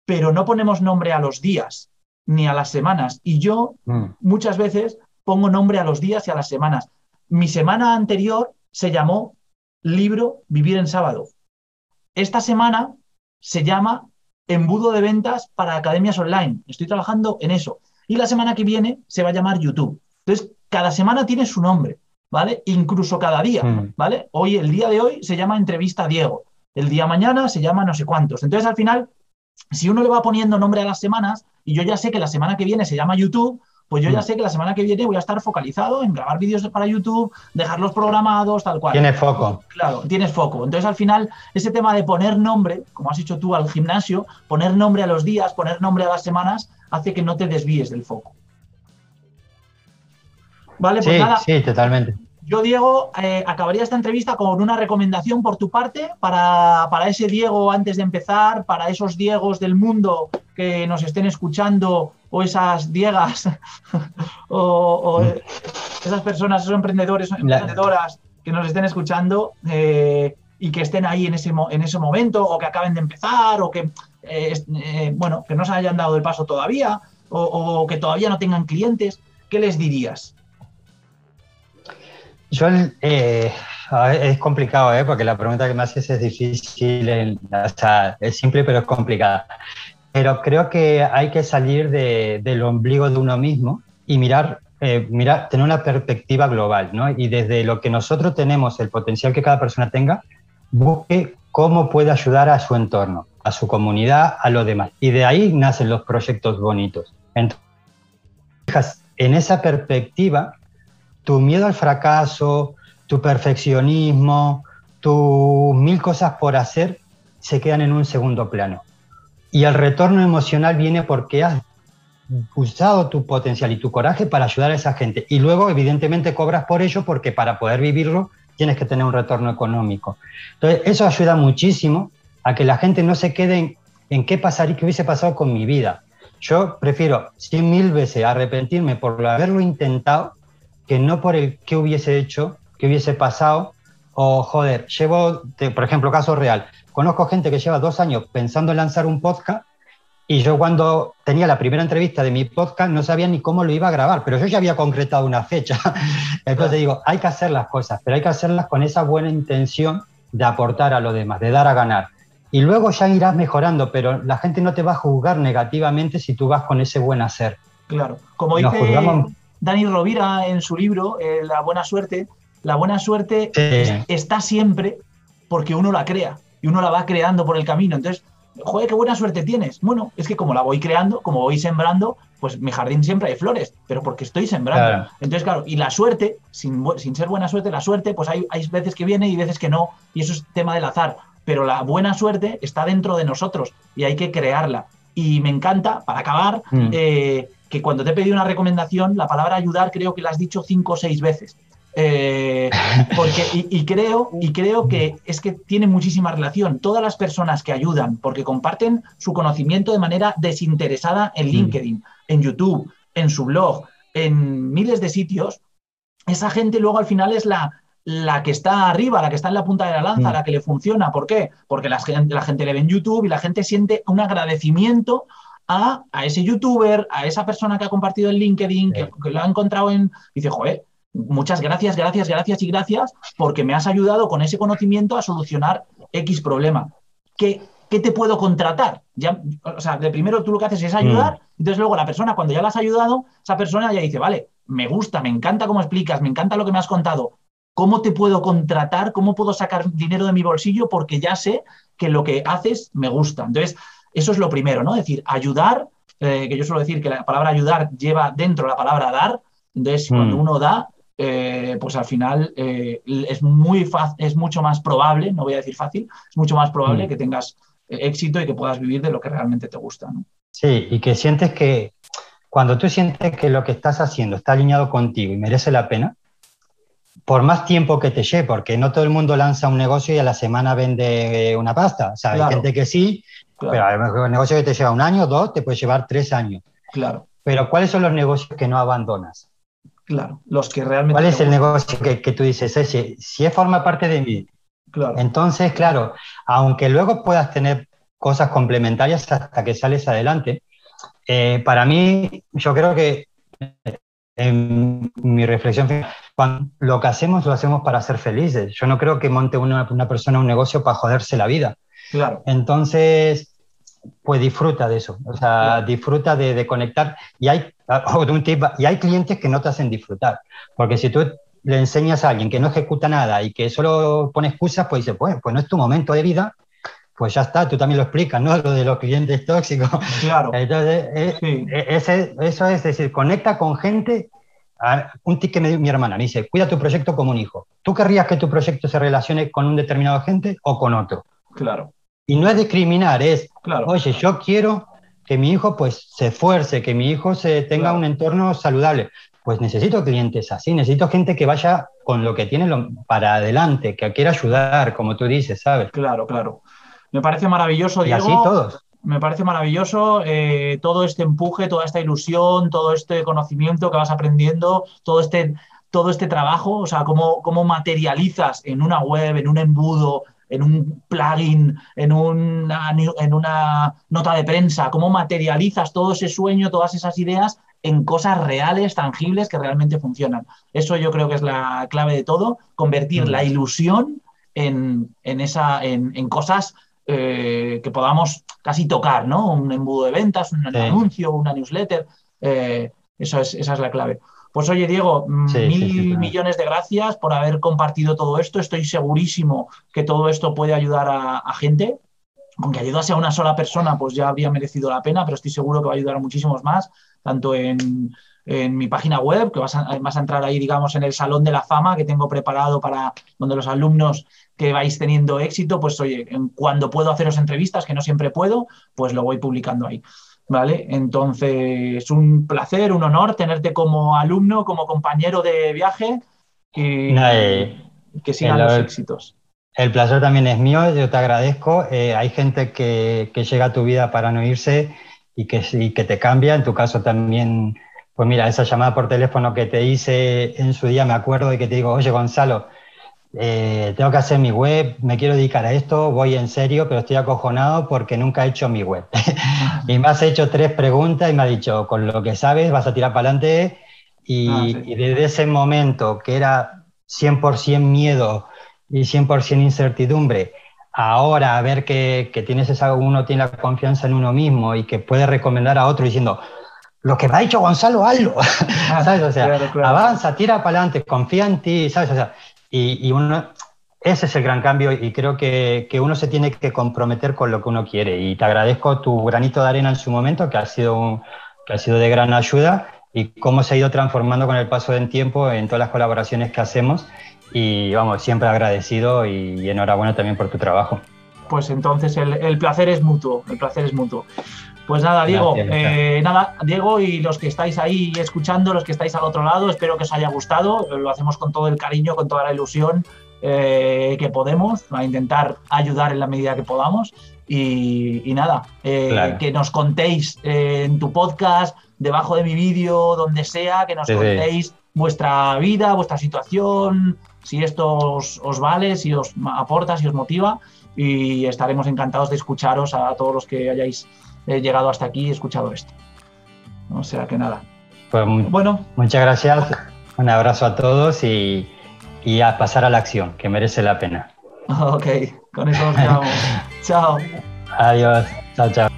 Speaker 2: Pero no ponemos nombre a los días ni a las semanas. Y yo mm. muchas veces pongo nombre a los días y a las semanas. Mi semana anterior se llamó libro Vivir en sábado. Esta semana se llama embudo de ventas para academias online. Estoy trabajando en eso. Y la semana que viene se va a llamar YouTube. Entonces, cada semana tiene su nombre, ¿vale? Incluso cada día, mm. ¿vale? Hoy, el día de hoy, se llama entrevista a Diego. El día mañana se llama no sé cuántos. Entonces, al final, si uno le va poniendo nombre a las semanas, y yo ya sé que la semana que viene se llama YouTube, pues yo ya mm. sé que la semana que viene voy a estar focalizado en grabar vídeos para YouTube, dejarlos programados, tal cual.
Speaker 1: Tienes foco.
Speaker 2: Claro, tienes foco. Entonces, al final, ese tema de poner nombre, como has dicho tú al gimnasio, poner nombre a los días, poner nombre a las semanas, hace que no te desvíes del foco.
Speaker 1: Vale, pues nada. Sí, totalmente.
Speaker 2: Yo, Diego, eh, acabaría esta entrevista con una recomendación por tu parte para, para, ese Diego antes de empezar, para esos Diegos del mundo que nos estén escuchando o esas Diegas o, esas personas, esos emprendedores, emprendedoras que nos estén escuchando eh, y que estén ahí en ese, en ese momento o que acaben de empezar o que, eh, bueno, que no se hayan dado el paso todavía o, o que todavía no tengan clientes, ¿qué les dirías?
Speaker 1: Yo, eh, es complicado, ¿eh? porque la pregunta que me haces es difícil, o sea, es simple pero es complicada. Pero creo que hay que salir del ombligo de uno mismo y mirar, eh, mirar, tener una perspectiva global, ¿no? Y desde lo que nosotros tenemos, el potencial que cada persona tenga, busque cómo puede ayudar a su entorno, a su comunidad, a los demás. Y de ahí nacen los proyectos bonitos. Entonces, en esa perspectiva, tu miedo al fracaso, tu perfeccionismo, tus mil cosas por hacer se quedan en un segundo plano. Y el retorno emocional viene porque has usado tu potencial y tu coraje para ayudar a esa gente. Y luego, evidentemente, cobras por ello porque para poder vivirlo tienes que tener un retorno económico. Entonces, eso ayuda muchísimo a que la gente no se quede en, qué pasaría, qué hubiese pasado con mi vida. Yo prefiero cien mil veces arrepentirme por haberlo intentado que no por el que hubiese hecho, que hubiese pasado, o joder, llevo, por ejemplo, caso real, conozco gente que lleva dos años pensando en lanzar un podcast y yo cuando tenía la primera entrevista de mi podcast no sabía ni cómo lo iba a grabar, pero yo ya había concretado una fecha. Entonces digo, hay que hacer las cosas, pero hay que hacerlas con esa buena intención de aportar a los demás, de dar a ganar. Y luego ya irás mejorando, pero la gente no te va a juzgar negativamente si tú vas con ese buen hacer.
Speaker 2: Claro, como dice, Dani Rovira en su libro, eh, La buena suerte, la buena suerte está siempre porque uno la crea y uno la va creando por el camino. Entonces, joder, qué buena suerte tienes. Bueno, es que como la voy creando, como voy sembrando, pues mi jardín siempre hay flores, pero porque estoy sembrando. Entonces, claro, y la suerte, sin, ser buena suerte, la suerte, pues hay, hay veces que viene y veces que no, y eso es tema del azar. Pero la buena suerte está dentro de nosotros y hay que crearla. Y me encanta, para acabar, mm. eh, que cuando te he pedido una recomendación, la palabra ayudar creo que la has dicho cinco o seis veces. Eh, porque, y, creo, y creo que es que tiene muchísima relación. Todas las personas que ayudan, porque comparten su conocimiento de manera desinteresada en mm. LinkedIn, en YouTube, en su blog, en miles de sitios, esa gente luego al final es la, la que está arriba, la que está en la punta de la lanza, mm. la que le funciona. ¿Por qué? Porque la gente, la gente le ve en YouTube y la gente siente un agradecimiento a, ese youtuber, a esa persona que ha compartido en LinkedIn, que, lo ha encontrado en... dice, joder, muchas gracias, gracias, gracias y gracias porque me has ayudado con ese conocimiento a solucionar X problema. ¿Qué, qué te puedo contratar? Ya, o sea, de primero tú lo que haces es ayudar, mm. entonces luego la persona, cuando ya la has ayudado, esa persona ya dice, vale, me gusta, me encanta cómo explicas, me encanta lo que me has contado. ¿Cómo te puedo contratar? ¿Cómo puedo sacar dinero de mi bolsillo? Porque ya sé que lo que haces me gusta. Entonces, eso es lo primero, ¿no? Es decir, ayudar eh, que yo suelo decir que la palabra ayudar lleva dentro la palabra dar. Entonces, cuando mm. uno da, eh, pues al final eh, es, muy es mucho más probable, no voy a decir fácil, es mucho más probable mm. que tengas éxito y que puedas vivir de lo que realmente te gusta.
Speaker 1: Sí, y que sientes que cuando tú sientes que lo que estás haciendo está alineado contigo y merece la pena, por más tiempo que te lleve, porque no todo el mundo lanza un negocio y a la semana vende una pasta. O sea, hay gente que sí, pero un negocio que te lleva un año, dos, te puede llevar tres años.
Speaker 2: Claro.
Speaker 1: Pero ¿cuáles son los negocios que no abandonas?
Speaker 2: Claro, los que realmente...
Speaker 1: ¿Cuál es el negocio que, que tú dices, ese, si es forma parte de mí?
Speaker 2: Claro.
Speaker 1: Entonces, claro, aunque luego puedas tener cosas complementarias hasta que sales adelante, eh, para mí, yo creo que en mi reflexión, cuando lo que hacemos lo hacemos para ser felices. Yo no creo que monte una, una persona un negocio para joderse la vida.
Speaker 2: Claro.
Speaker 1: Entonces, pues disfruta de eso, o sea, disfruta de, de, conectar. Y hay, un tip, y hay clientes que no te hacen disfrutar, porque si tú le enseñas a alguien que no ejecuta nada y que solo pone excusas, pues dice, pues, pues no es tu momento de vida, pues ya está, tú también lo explicas, ¿no? Lo de los clientes tóxicos.
Speaker 2: Claro.
Speaker 1: Entonces, eh, eh, ese, eso es decir, conecta con gente. Un tip que me dio mi hermana me dice, cuida tu proyecto como un hijo. ¿Tú querrías que tu proyecto se relacione con un determinado gente o con otro?
Speaker 2: Claro.
Speaker 1: Y no es discriminar, es,
Speaker 2: claro.
Speaker 1: oye, yo quiero que mi hijo pues se esfuerce, que mi hijo se tenga un entorno saludable. Pues necesito clientes así, necesito gente que vaya con lo que tiene para adelante, que quiera ayudar, como tú dices, ¿sabes?
Speaker 2: Claro, claro. Me parece maravilloso, Diego.
Speaker 1: Y así todos.
Speaker 2: Me parece maravilloso eh, todo este empuje, toda esta ilusión, todo este conocimiento que vas aprendiendo, todo este, todo este trabajo, o sea, cómo, cómo materializas en una web, en un embudo, en un plugin, en una, en una nota de prensa, cómo materializas todo ese sueño, todas esas ideas en cosas reales, tangibles, que realmente funcionan. Eso yo creo que es la clave de todo, convertir la ilusión en, esa, en, cosas eh, que podamos casi tocar, ¿no? Un embudo de ventas, un anuncio, una newsletter. Eh, eso es, esa es la clave. Pues oye, Diego, mm, mil millones de gracias por haber compartido todo esto. Estoy segurísimo que todo esto puede ayudar a, gente. Aunque ayudase a una sola persona, pues ya habría merecido la pena, pero estoy seguro que va a ayudar a muchísimos más, tanto en, mi página web, que vas a, a, entrar ahí, digamos, en el salón de la fama que tengo preparado para donde los alumnos que vais teniendo éxito, pues oye, cuando puedo haceros entrevistas, que no siempre puedo, pues lo voy publicando ahí. ¿Vale? Entonces, un placer, un honor tenerte como alumno, como compañero de viaje y
Speaker 1: eh,
Speaker 2: que sigan los éxitos.
Speaker 1: El placer también es mío, yo te agradezco. Eh, hay gente que, llega a tu vida para no irse y que, y que te cambia. En tu caso también, pues mira, esa llamada por teléfono que te hice en su día, me acuerdo y que te digo, oye Gonzalo, eh, tengo que hacer mi web, me quiero dedicar a esto, voy en serio, pero estoy acojonado porque nunca he hecho mi web. y me has hecho tres preguntas y me ha dicho, con lo que sabes vas a tirar para adelante. Y, ah, y, desde ese momento que era 100% miedo y 100% incertidumbre, ahora a ver que, que, tienes esa, uno tiene la confianza en uno mismo y que puede recomendar a otro diciendo, lo que me ha dicho Gonzalo, hazlo. ¿Sabes? O sea, avanza, tira para adelante, confía en ti, ¿sabes? O sea, y, uno, ese es el gran cambio y creo que, que, uno se tiene que comprometer con lo que uno quiere. Y te agradezco tu granito de arena en su momento, que ha sido, que ha sido de gran ayuda y cómo se ha ido transformando con el paso del tiempo en todas las colaboraciones que hacemos. Y vamos, siempre agradecido y, enhorabuena también por tu trabajo.
Speaker 2: Pues entonces el, el placer es mutuo, el placer es mutuo. Pues nada, Diego, eh, nada, Diego y los que estáis ahí escuchando, los que estáis al otro lado, espero que os haya gustado. Lo hacemos con todo el cariño, con toda la ilusión eh, que podemos, a intentar ayudar en la medida que podamos. Y, nada, eh, que nos contéis en tu podcast, debajo de mi vídeo, donde sea, que nos contéis vuestra vida, vuestra situación, si esto os, os, vale, si os aporta, si os motiva. Y estaremos encantados de escucharos a todos los que hayáis he llegado hasta aquí y he escuchado esto. O sea que nada.
Speaker 1: Pues bueno. Muchas gracias. Un abrazo a todos y, y a pasar a la acción, que merece la pena.
Speaker 2: Ok, con eso nos quedamos. chao.
Speaker 1: Adiós. Chao, chao.